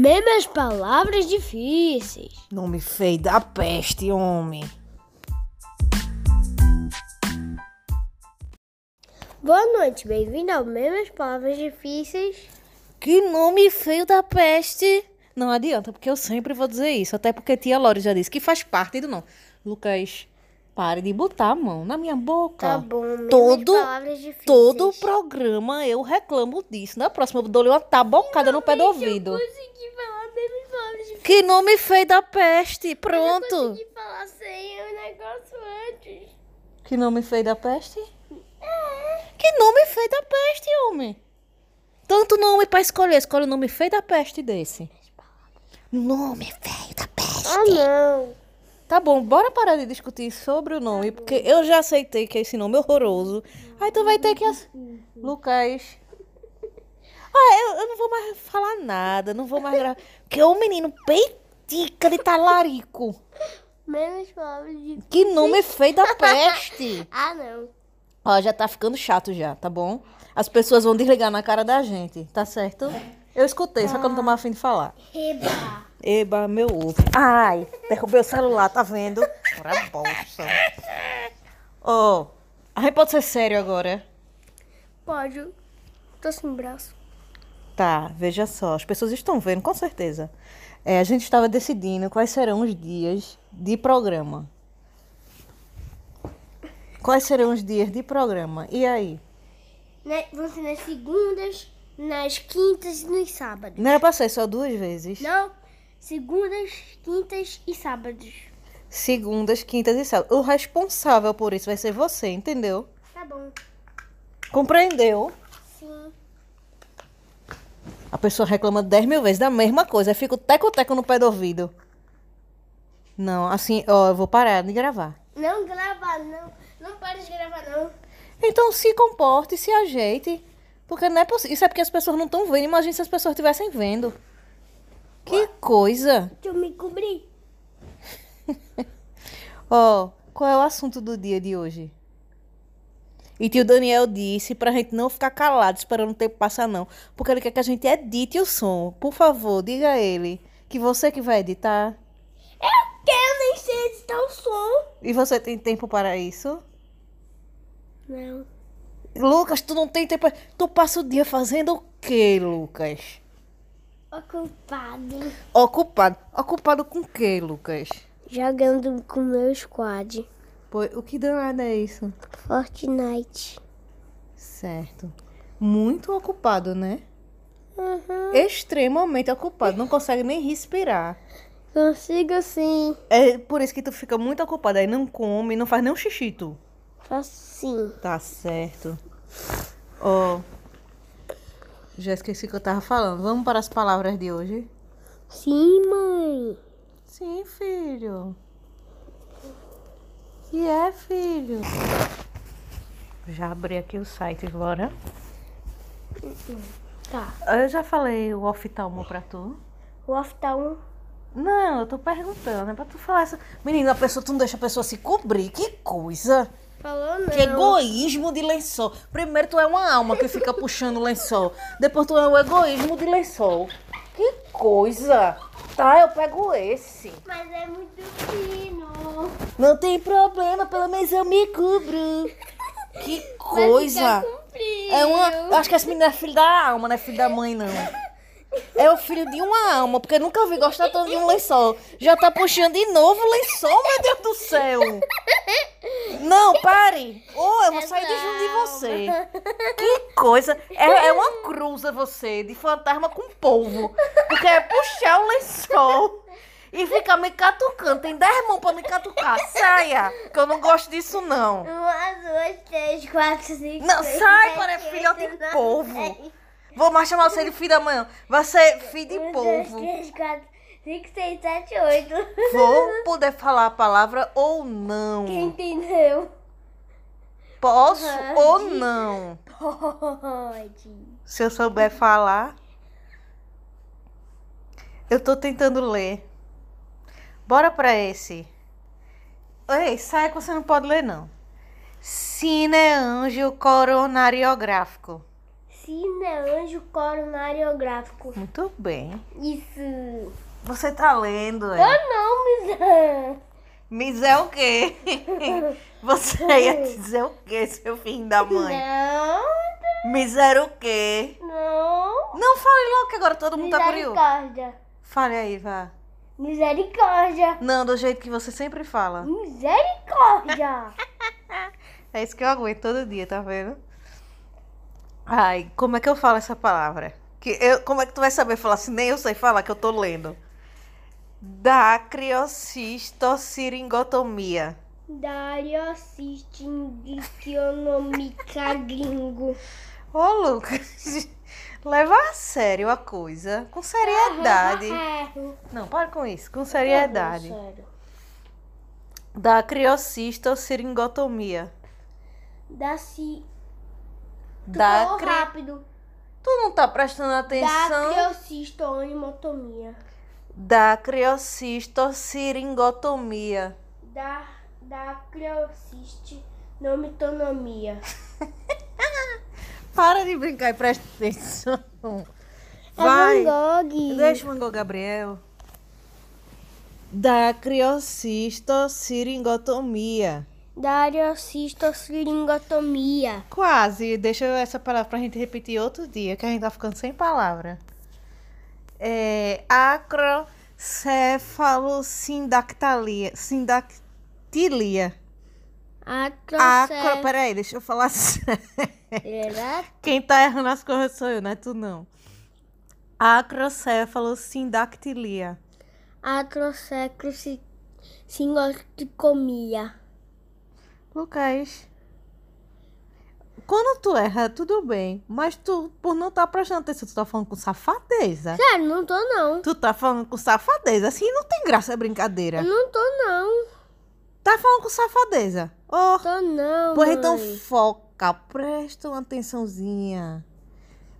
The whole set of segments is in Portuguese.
Mesmas palavras difíceis. Nome feio da peste, homem. Boa noite, bem-vindo ao Mesmas Palavras Difíceis. Que nome feio da peste. Não adianta, porque eu sempre vou dizer isso. Até porque tia Lore já disse que faz parte do não. Lucas, pare de botar a mão na minha boca. Tá bom, Todo, todo programa eu reclamo disso. Na próxima eu dou-lhe uma tabocada no pé do ouvido. consegui falar mesmas palavras difíceis. Que nome feio da peste. Eu Pronto. consegui falar sem o negócio antes. Que nome feio da peste? Que nome feio da peste, homem. Tanto nome pra escolher. Escolhe o nome feio da peste desse. Nome feio da peste. Ah, não. Tá bom, bora parar de discutir sobre o nome, porque eu já aceitei que esse nome é horroroso. Aí tu vai ter que. ace- Lucas. Ah, eu, eu não vou mais falar nada, não vou mais gravar. Porque o menino peitica de talarico. Mesmas palavras difíceis. Que nome feio da peste. Ah, não. Ó, já tá ficando chato já, tá bom? As pessoas vão desligar na cara da gente, tá certo? Eu escutei, só que eu não tô mais afim de falar. Reba. Eba, meu ovo. Ai, derrubei o celular, tá vendo? Ora bolsa. Ó, a gente pode ser sério agora? Pode. Tô sem braço. Tá, veja só, as pessoas estão vendo, com certeza. É, a gente estava decidindo quais serão os dias de programa. Quais serão os dias de programa? E aí? Né? Vão ser nas segundas, nas quintas e nos sábados. Não era pra ser só duas vezes? Não, segundas, quintas e sábados. Segundas, quintas e sábados. O responsável por isso vai ser você, entendeu? Tá bom. Compreendeu? Sim. A pessoa reclama 10 mil vezes da mesma coisa. Fica o teco-teco no pé do ouvido. Não, assim, ó, eu vou parar de gravar. Não gravar, não. Não para de gravar, não. Então se comporte, se ajeite. Porque não é possível. Isso é porque as pessoas não estão vendo. Imagina se as pessoas estivessem vendo. Que coisa. Deixa eu me cobrir. Ó, qual é o assunto do dia de hoje? E tio Daniel disse pra gente não ficar calado esperando o tempo passar, não. Porque ele quer que a gente edite o som. Por favor, diga a ele que você que vai editar. Eu quero nem sei editar o som. E você tem tempo para isso? Não. Lucas, tu não tem tempo. Tu passa o dia fazendo o quê, Lucas? Ocupado. Ocupado. Ocupado com o quê, Lucas? Jogando com meu squad. Pô, o que danado é isso? Fortnite. Certo. Muito ocupado, né? Uhum. Extremamente ocupado. Não consegue nem respirar. Consigo sim. É por isso que tu fica muito ocupado. Aí não come, não faz nem um xixi, tu. Faço sim. Tá certo. Ó. Já esqueci o que eu tava falando. Vamos para as palavras de hoje? Sim, mãe. Sim, filho. Que é, filho? Já abri aqui o site agora. Tá. Eu já falei o oftalmo pra tu. O oftalmo. Não, eu tô perguntando. É pra tu falar essa. Menina, a pessoa, tu não deixa a pessoa se cobrir. Que coisa. Falou não. Que egoísmo de lençol. Primeiro tu é uma alma que fica puxando o lençol. Depois tu é o egoísmo de lençol. Que coisa. Tá, eu pego esse. Mas é muito fino. Não tem problema, pelo menos eu me cubro. Que coisa. É uma. Eu acho que essa menina é filho da alma, não é filho da mãe, não. É o filho de uma alma, porque eu nunca vi gostar tanto de um lençol. Já tá puxando de novo o lençol, meu Deus do céu. Não, pare. Ou eu vou sair de junto de você. Que coisa. É, é uma cruza você, de fantasma com polvo. Porque é puxar o lençol e ficar me catucando. Tem 10 mãos pra me catucar. Saia, que eu não gosto disso, não. Uma, duas, três, quatro, cinco. Não, seis, sai, parece oito, filhote de polvo. dez. Vou mais chamar você de filho da manhã. Vai ser filho de Um, dois, polvo. três, quatro, cinco, seis, sete, oito. Vou poder falar a palavra ou não. Quem entendeu? Posso Pode. ou não. Pode. Se eu souber falar. Eu tô tentando ler. Bora pra esse. Ei, sai que você não pode ler, não. Cineanjo coronariográfico. É anjo coronariográfico. Muito bem. Isso. Você tá lendo, Eu é? não, Misa. Mis é o quê? Você ia dizer o quê, seu filho da mãe? Não, Mis era o quê? não. Não fale logo que agora todo mundo tá curioso. Misericórdia. Fale aí, vá. Misericórdia. Não, do jeito que você sempre fala. Misericórdia. É isso que eu aguento todo dia, tá vendo? Ai, como é que eu falo essa palavra? Que eu, como é que tu vai saber falar se nem eu sei falar que eu tô lendo? Dacriocistociringotomia. Dario Sistinglicionomica gringo. Ô, Lucas, leva a sério a coisa. Com seriedade. Não, para com isso. Com seriedade. Dacriocistociringotomia. Dá-se. Tu Da falou cri... rápido. Tu não tá prestando atenção? Dacriocistoonimotomia. Dacriocistociringotomia. Da, dacriocistinomitonomia. Para de brincar e presta atenção. É Vai. Van Gogh. Deixa o Mangô Gabriel. Dacriocistociringotomia. Daryocistossiringotomia. Quase. Deixa eu essa palavra pra gente repetir outro dia, que a gente tá ficando sem palavra. É, acrocefalosindactalia. Sindactilia. Acro... Acrocef... Peraí, deixa eu falar. Era Quem tá errando as coisas sou eu, não é tu não. Acrocefalosindactilia. acrocecrosingoticomia. Lucas. Quando tu erra, tudo bem. Mas tu, por não estar prestando atenção, tu tá falando com safadeza. Sério, não tô não. Tu tá falando com safadeza. Assim não tem graça, é brincadeira. Eu não tô não. Tá falando com safadeza. Oh, Tô não, pois então foca. Presta uma atençãozinha.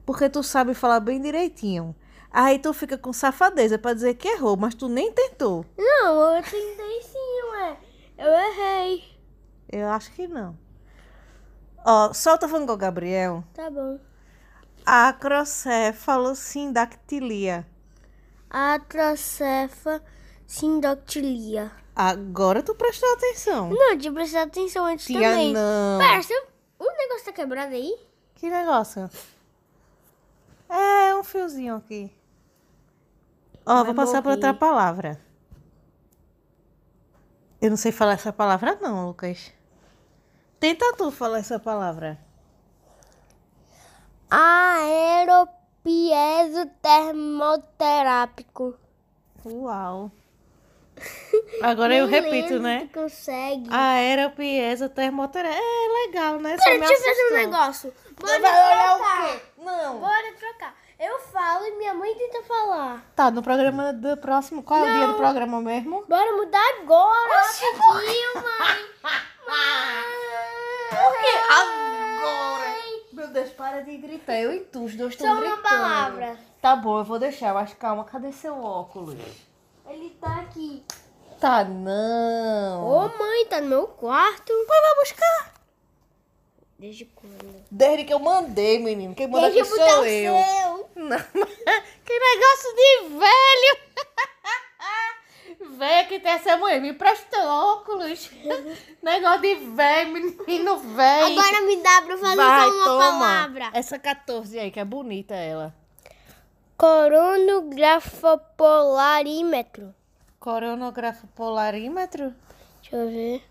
Porque tu sabe falar bem direitinho. Aí tu fica com safadeza pra dizer que errou, mas tu nem tentou. Não, eu tentei sim, ué. Eu errei. Eu acho que não. Ó, solta Van Gogh, Gabriel. Tá bom. Acrocefalosindactilia. Atrocefa sindoctilia. Agora tu prestou atenção. Não, tinha prestado atenção antes Tia, também. não. Pera, seu- o negócio tá quebrado aí? Que negócio? É, um fiozinho aqui. Ó, Vai vou passar por morrer. outra palavra. Eu não sei falar essa palavra não, Lucas. Tenta tu falar essa palavra. Aeropieso termoterápico. Uau. Agora eu repito, né? se consegue. Aeropiesa termoterápica. É legal, né? Só Pera, me deixa eu fazer um assustou. negócio. Bora trocar. o quê? Não. Bora trocar. Eu falo e minha mãe tenta falar. Tá, no programa do próximo. Qual é o dia do programa mesmo? Bora mudar agora, rapidinho, mãe. Por quê? Agora? Meu Deus, para de gritar. Eu e tu, os dois estão Só gritando. uma palavra. Tá bom, eu vou deixar. Mas calma, cadê seu óculos? Ele tá aqui. Tá não. Ô, mãe, tá no meu quarto. Vai lá buscar. Desde quando? Desde que eu mandei, menino. Quem manda Deixa aqui eu sou o eu. seu. Não, que negócio de velho. Velho que tem essa mulher, me presta óculos. negócio de velho, menino velho. Agora me dá pra fazer Vai, só uma toma. palavra. Essa 14 aí, que é bonita ela. Coronografopolarímetro. Coronógrafo polarímetro? Deixa eu ver.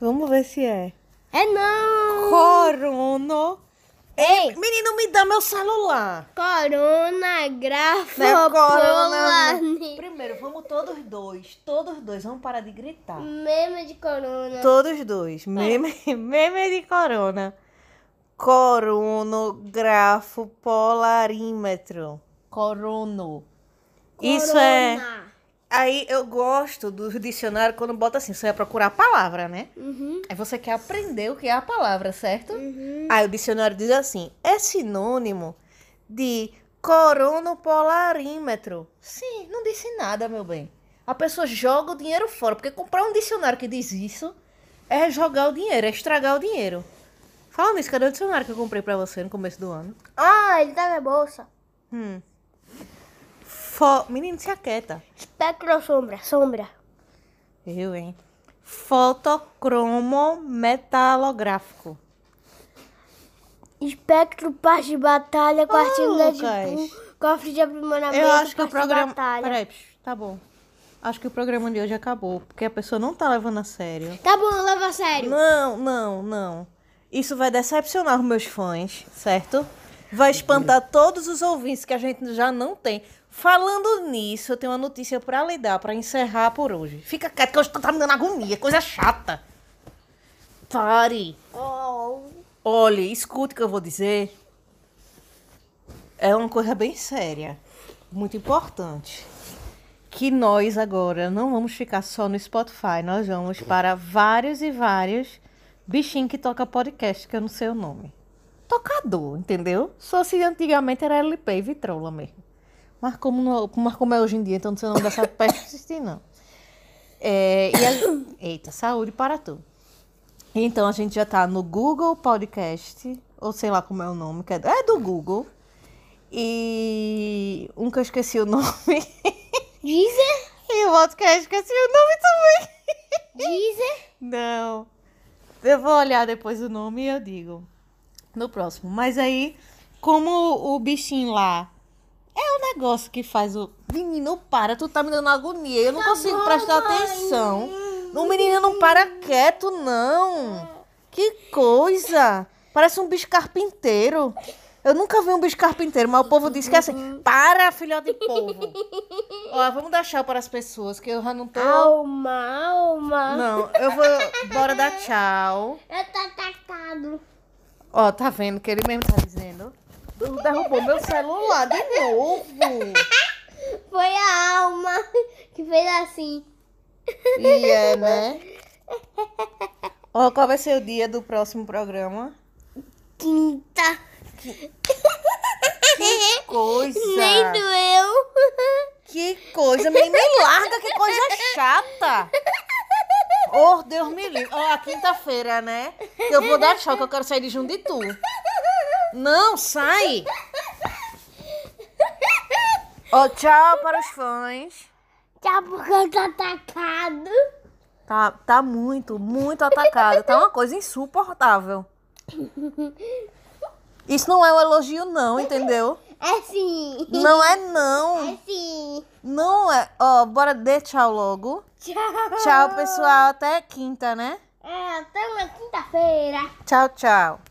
Vamos ver se é. É não. Corono. Ei. Menino, me dá meu celular. Coronografopolarímetro. Primeiro, vamos todos dois. Todos dois. Vamos parar de gritar. Meme de corona. Todos dois. Meme, meme de corona. Coronografo polarímetro. Corono. Isso é. Aí eu gosto do dicionário quando bota assim, você vai procurar a palavra, né? Uhum. Aí você quer aprender o que é a palavra, certo? Uhum. Aí o dicionário diz assim: é sinônimo de coronopolarímetro. Sim, não disse nada, meu bem. A pessoa joga o dinheiro fora, porque comprar um dicionário que diz isso é jogar o dinheiro, é estragar o dinheiro. Fala nisso, cadê o dicionário que eu comprei pra você no começo do ano? Ah, ele tá na bolsa. Hum. Fo... Menino, se aquieta. Espectro ou sombra? Sombra. Eu, hein? Fotocromometalográfico. Espectro, parte de batalha, quartilha de Lucas. pum, cofre de aprimoramento, Eu acho que o de programa. Peraí, tá bom. Acho que o programa de hoje acabou, porque a pessoa não tá levando a sério. Tá bom, leva a sério. Não, não, não. Isso vai decepcionar os meus fãs, certo? Vai espantar todos os ouvintes que a gente já não tem. Falando nisso, eu tenho uma notícia pra lhe dar, pra encerrar por hoje. Fica quieto, que hoje tá me dando agonia, coisa chata. Pare. Oh. Olhe, escute o que eu vou dizer. É uma coisa bem séria, muito importante. Que nós agora não vamos ficar só no Spotify, nós vamos para vários e vários bichinhos que toca podcast, que eu não sei o nome. Tocador, entendeu? Só se antigamente era LP e vitrola mesmo. Mas como, não, mas como é hoje em dia, então não sei o nome dessa peste assistir, não. É, a- eita, saúde para tu. Então a gente já tá no Google Podcast, ou sei lá como é o nome, que é, é do Google. E um que eu esqueci o nome. Deezer? e o outro que eu esqueci o nome também. Deezer? Não. Eu vou olhar depois o nome e eu digo. No próximo. Mas aí, como o bichinho lá é o negócio que faz o. Menino, para, tu tá me dando agonia. Eu não consigo bom, prestar mãe. atenção. O menino não para quieto, não. Que coisa. Parece um bicho carpinteiro. Eu nunca vi um bicho carpinteiro, mas o povo diz que é assim. Para, filhote de povo. Ó, vamos dar tchau para as pessoas, que eu já não tô. Alma, alma. Não, eu vou. Bora dar tchau. Eu tô atacado. Ó, tá vendo que ele mesmo tá dizendo? Derrubou meu celular de novo. Foi a alma que fez assim. E é, né? Ó, qual vai ser o dia do próximo programa? Quinta. Coisa. Nem doeu. Que coisa, menina, me larga, que coisa chata. Oh, Deus me livre. Ó, a quinta-feira, né? Eu vou dar tchau, que eu quero sair de junto de tu. Não, sai. Ó, tchau para os fãs. Tchau, porque eu tô atacado. Tá, tá muito, muito atacado. Tá uma coisa insuportável. Isso não é um elogio, não, entendeu? É sim. Não é não. É sim. Não é. Ó, bora dar tchau logo. Tchau. Tchau, pessoal. Até quinta, né? É, até uma quinta-feira. Tchau, tchau.